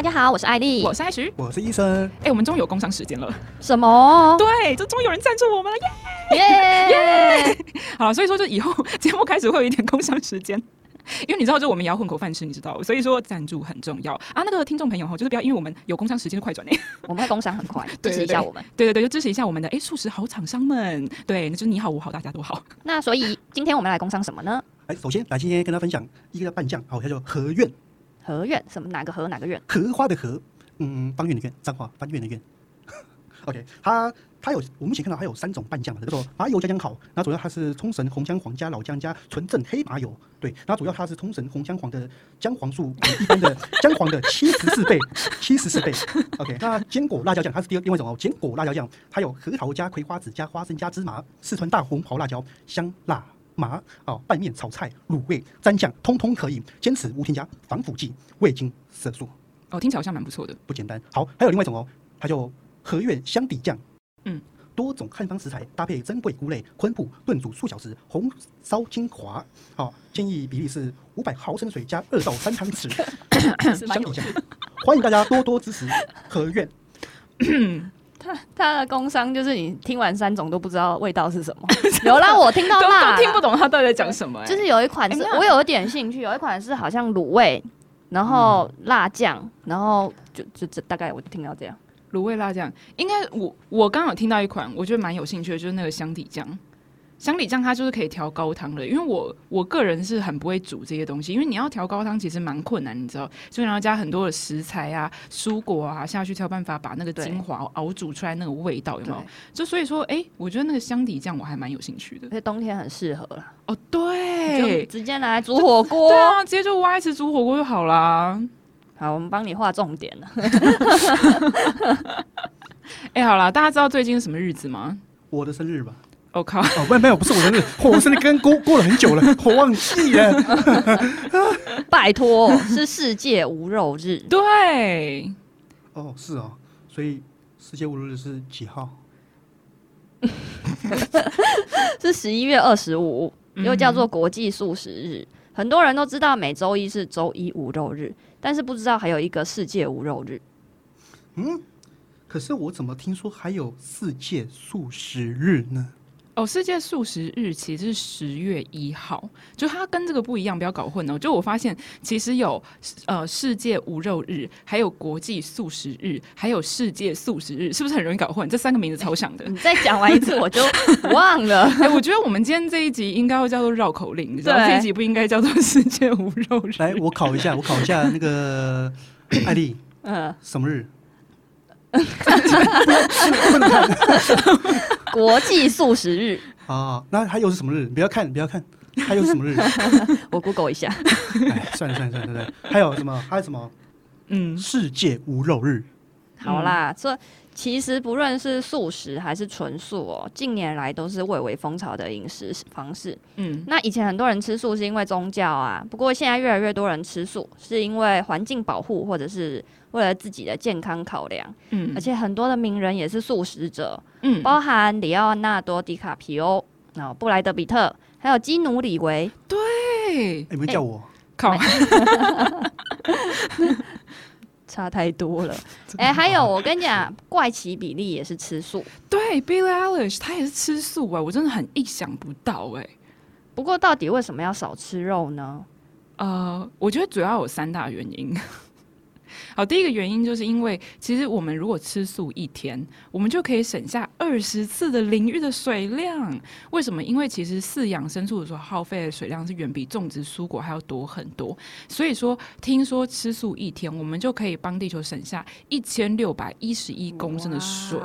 大家好，我是艾莉，我是艾徐，我是医生。哎、欸，我们终于有工商时间了。什么？对，就终于有人赞助我们了，耶耶耶！好，所以说就以后节目开始会有一点工商时间，因为你知道，就我们也要混口饭吃，你知道，所以说赞助很重要啊。那个听众朋友哈，就是不要因为我们有工商时间就快转呢。我们会工商很快，支持一下我们。对对对，就支持一下我们的哎素食好厂商们。对，那就是你好我好大家都好。那所以今天我们来工商什么呢？哎，首先来今天跟大家分享一个拌酱，好，叫做荷苑。荷苑什么？哪个荷？哪个苑？荷花的荷。嗯，方院的院，彰化方院的院。OK，它它有我目前看到它有三种拌酱，叫做麻油加姜好，那主要它是冲绳红姜黄加老姜加纯正黑麻油，对，那主要它是冲绳红姜黄的姜黄素一般的 姜黄的七十四倍，七十四倍。OK，那坚果辣椒酱它是第二另外一种哦，坚果辣椒酱它有核桃加葵花籽加花生加芝麻，四川大红袍辣椒香辣麻哦，拌面炒菜卤味蘸酱通通可以，坚持无添加防腐剂味精色素。哦，听起来好像蛮不错的，不简单。好，还有另外一种哦，它叫和苑香底酱。嗯，多种汉方食材搭配珍贵菇类昆布炖煮数小时，红烧精华。好、哦，建议比例是五百毫升水加二到三汤匙。香底酱，欢迎大家多多支持和苑。他他的工商就是你听完三种都不知道味道是什么。有啦，我听到辣，听不懂他到底在讲什么、欸。就是有一款是、欸、我有一点兴趣，有一款是好像卤味。然后辣酱，嗯、然后就就这大概我就听到这样，卤味辣酱，应该我我刚好听到一款，我觉得蛮有兴趣的，就是那个香底酱。香底酱它就是可以调高汤的，因为我我个人是很不会煮这些东西，因为你要调高汤其实蛮困难，你知道，所以你要加很多的食材啊、蔬果啊下去才有办法把那个精华熬煮出来那个味道，有没有？就所以说，哎、欸，我觉得那个香底酱我还蛮有兴趣的，而且冬天很适合了。哦，对，直接拿来煮火锅，对啊，直接就挖一次煮火锅就好啦。好，我们帮你画重点了。哎、欸，好啦，大家知道最近是什么日子吗？我的生日吧。我、oh, 靠！哦，不，没有，不是我生日，我生日跟过过了很久了，我忘记了。拜托，是世界无肉日。对。哦，是哦，所以世界无肉日是几号？是十一月二十五，又叫做国际素食日。嗯、很多人都知道每周一是周一无肉日，但是不知道还有一个世界无肉日。嗯，可是我怎么听说还有世界素食日呢？哦，世界素食日其实是十月一号，就它跟这个不一样，不要搞混哦。就我发现，其实有呃世界无肉日，还有国际素食日，还有世界素食日，是不是很容易搞混？这三个名字超像的。欸、你再讲完一次，我就忘了。哎、欸，我觉得我们今天这一集应该会叫做绕口令，你知道这一集不应该叫做世界无肉日。来，我考一下，我考一下那个 艾丽，嗯，什么日？国际素食日啊，那还有是什么日？不要看，不要看，还有什么日？我 Google 一下。哎，算了算了算了，对不对？还有什么？还有什么？嗯，世界无肉日。好啦，这其实不论是素食还是纯素哦，近年来都是蔚为风潮的饮食方式。嗯，那以前很多人吃素是因为宗教啊，不过现在越来越多人吃素是因为环境保护或者是。为了自己的健康考量，嗯，而且很多的名人也是素食者，嗯，包含里奥纳多·迪卡皮欧，然后布莱德·比特，还有基努·里维，对，有没有叫我？靠，差太多了。哎、欸，还有我跟你讲，怪奇比利也是吃素，对，Billie Eilish 他也是吃素哎，我真的很意想不到哎。不过到底为什么要少吃肉呢？呃，我觉得主要有三大原因。好，第一个原因就是因为，其实我们如果吃素一天，我们就可以省下二十次的淋浴的水量。为什么？因为其实饲养牲畜的时候耗费的水量是远比种植蔬果还要多很多。所以说，听说吃素一天，我们就可以帮地球省下一千六百一十一公升的水。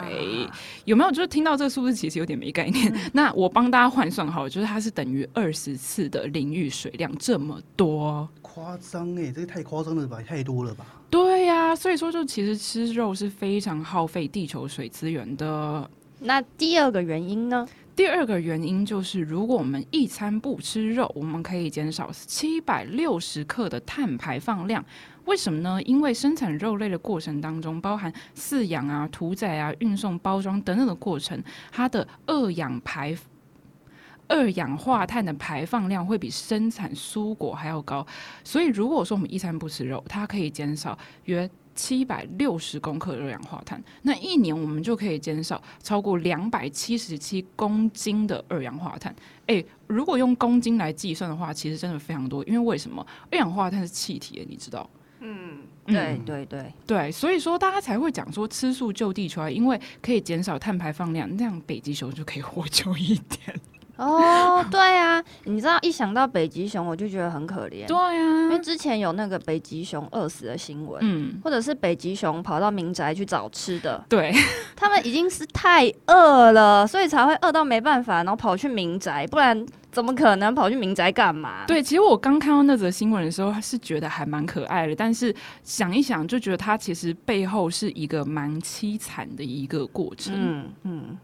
有没有？就是听到这个数字，其实有点没概念。嗯、那我帮大家换算好，就是它是等于二十次的淋浴水量，这么多。夸张哎，这个太夸张了吧，太多了吧？对呀、所以说就其实吃肉是非常耗费地球水资源的。那第二个原因呢？第二个原因就是，如果我们一餐不吃肉，我们可以减少七百六十克的碳排放量。为什么呢？因为生产肉类的过程当中，包含饲养啊、屠宰啊、运送、包装等等的过程，它的二氧排二氧化碳的排放量会比生产蔬果还要高，所以如果说我们一餐不吃肉，它可以减少约七百六十公克的二氧化碳，那一年我们就可以减少超过两百七十七公斤的二氧化碳。诶，如果用公斤来计算的话，其实真的非常多。因为为什么？二氧化碳是气体，你知道？嗯，对对对对，所以说大家才会讲说吃素救地球啊，因为可以减少碳排放量，那样北极熊就可以活久一点。哦，对啊，你知道一想到北极熊，我就觉得很可怜。对啊，因为之前有那个北极熊饿死的新闻，嗯，或者是北极熊跑到民宅去找吃的，对，他们已经是太饿了，所以才会饿到没办法，然后跑去民宅，不然怎么可能跑去民宅干嘛？对，其实我刚看到那则新闻的时候，是觉得还蛮可爱的，但是想一想就觉得它其实背后是一个蛮凄惨的一个过程。嗯嗯。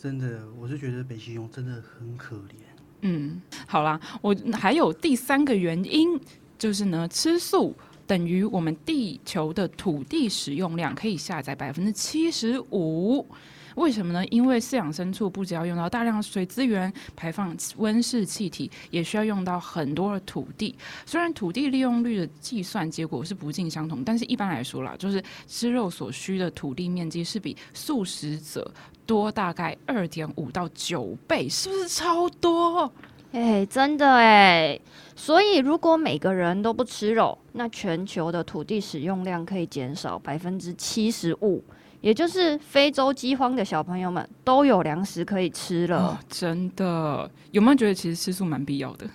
真的，我是觉得北极熊真的很可怜。嗯，好啦，我还有第三个原因，就是呢，吃素等于我们地球的土地使用量可以下载百分之七十五。为什么呢？因为饲养牲畜不只要用到大量水资源，排放温室气体，也需要用到很多的土地。虽然土地利用率的计算结果是不尽相同，但是一般来说啦，就是吃肉所需的土地面积是比素食者多大概二点五到九倍，是不是超多？哎，真的哎。所以如果每个人都不吃肉，那全球的土地使用量可以减少百分之七十五。也就是非洲饥荒的小朋友们都有粮食可以吃了。哦，真的？有没有觉得其实吃素蛮必要的？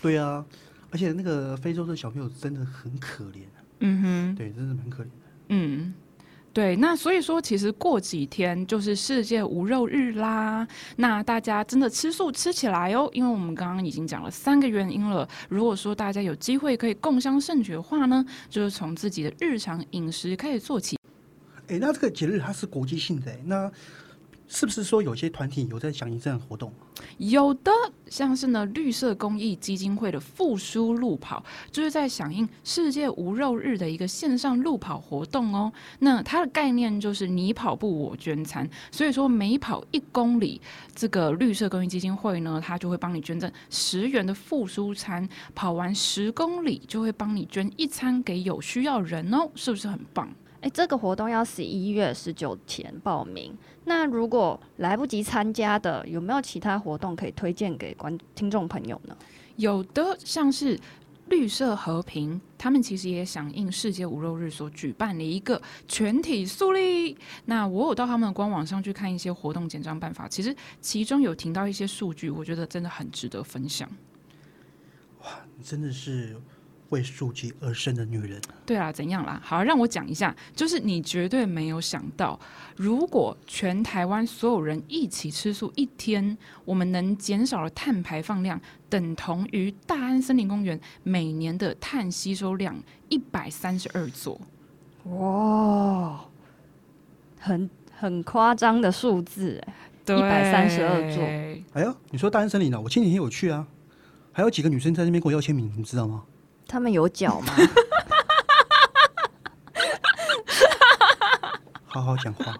对啊，而且那个非洲的小朋友真的很可怜。嗯哼，对，真的蛮可怜的。嗯，对。那所以说，其实过几天就是世界无肉日啦。那大家真的吃素吃起来哦，因为我们刚刚已经讲了三个原因了。如果说大家有机会可以共襄盛举的话呢，就是从自己的日常饮食开始做起。哎，那这个节日它是国际性的，那是不是说有些团体有在响应这样的活动？有的，像是呢绿色公益基金会的复苏路跑，就是在响应世界无肉日的一个线上路跑活动哦。那它的概念就是你跑步我捐餐，所以说每跑一公里，这个绿色公益基金会呢，它就会帮你捐赠十元的复苏餐，跑完十公里就会帮你捐一餐给有需要人哦，是不是很棒？哎，这个活动要十一月十九前报名。那如果来不及参加的，有没有其他活动可以推荐给观听众朋友呢？有的，像是绿色和平，他们其实也响应世界无肉日所举办的一个全体素丽。那我有到他们的官网上去看一些活动简章办法，其实其中有听到一些数据，我觉得真的很值得分享。哇，你真的是。为素鸡而生的女人，对啊，怎样啦？好，让我讲一下，就是你绝对没有想到，如果全台湾所有人一起吃素一天，我们能减少的碳排放量，等同于大安森林公园每年的碳吸收量一百三十二座。哇，很很夸张的数字，哎，一百三十二座。哎呦，你说大安森林呢？我前几天有去啊，还有几个女生在那边跟我要签名，你知道吗？他们有脚吗？好好讲话。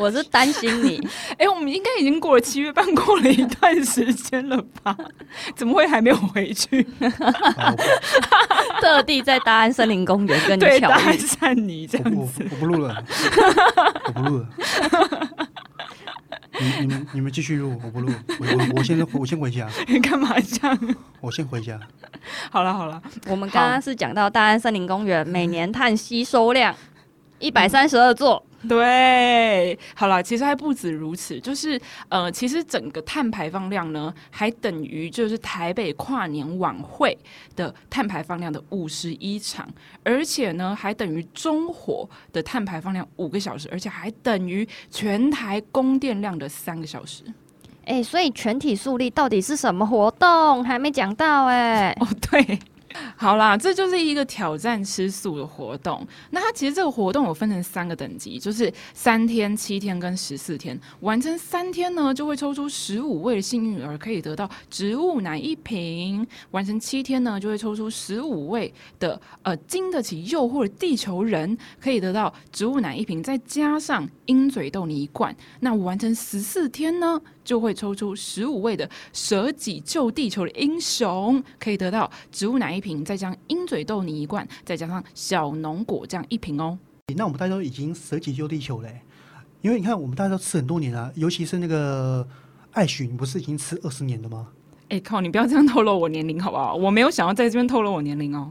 我是担心你。哎、欸，我们应该已经过了七月半，过了一段时间了吧？怎么会还没有回去？特地在大安森林公园跟你对搭讪你这样子。我不录了，我不录了。你你们你们继续录，我不录，我我我先我先回家。你 干嘛这样？我先回家。好了好了，我们刚刚是讲到大安森林公园每年碳吸收量一百三十二座。对，好了，其实还不止如此，就是呃，其实整个碳排放量呢，还等于就是台北跨年晚会的碳排放量的五十一场，而且呢，还等于中火的碳排放量五个小时，而且还等于全台供电量的三个小时。哎，所以全体素丽到底是什么活动？还没讲到哎。哦，对。好啦，这就是一个挑战吃素的活动。那它其实这个活动有分成三个等级，就是三天、七天跟十四天。完成三天呢，就会抽出十五位幸运儿，可以得到植物奶一瓶；完成七天呢，就会抽出十五位的呃经得起诱惑的地球人，可以得到植物奶一瓶，再加上鹰嘴豆泥一罐。那完成十四天呢，就会抽出十五位的舍己救地球的英雄，可以得到植物奶一一瓶，再将鹰嘴豆泥一罐，再加上小农果酱一瓶哦。那我们大家都已经舍己救地球嘞，因为你看我们大家都吃很多年了，尤其是那个艾许，你不是已经吃二十年了吗？哎、欸、靠！你不要这样透露我年龄好不好？我没有想要在这边透露我年龄哦。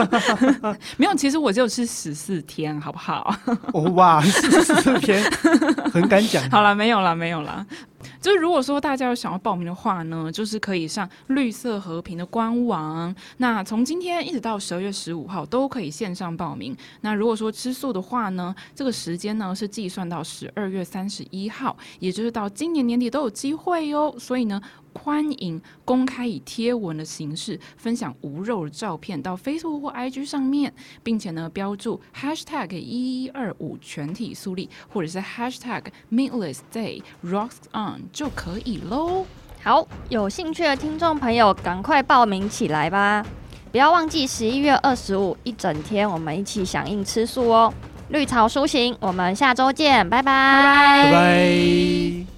没有，其实我只有吃十四天，好不好？哦哇，十四天，很敢讲。好了，没有了，没有了。就是如果说大家有想要报名的话呢，就是可以上绿色和平的官网。那从今天一直到十二月十五号都可以线上报名。那如果说吃素的话呢，这个时间呢是计算到十二月三十一号，也就是到今年年底都有机会哟。所以呢，欢迎公开以贴文的形式分享无肉的照片到 Facebook 或 IG 上面，并且呢标注 Hashtag 一一二五全体素丽，或者是 Hashtag Meatless Day Rocks On。就可以喽。好，有兴趣的听众朋友，赶快报名起来吧！不要忘记十一月二十五一整天，我们一起响应吃素哦。绿草书行，我们下周见，拜拜，拜拜。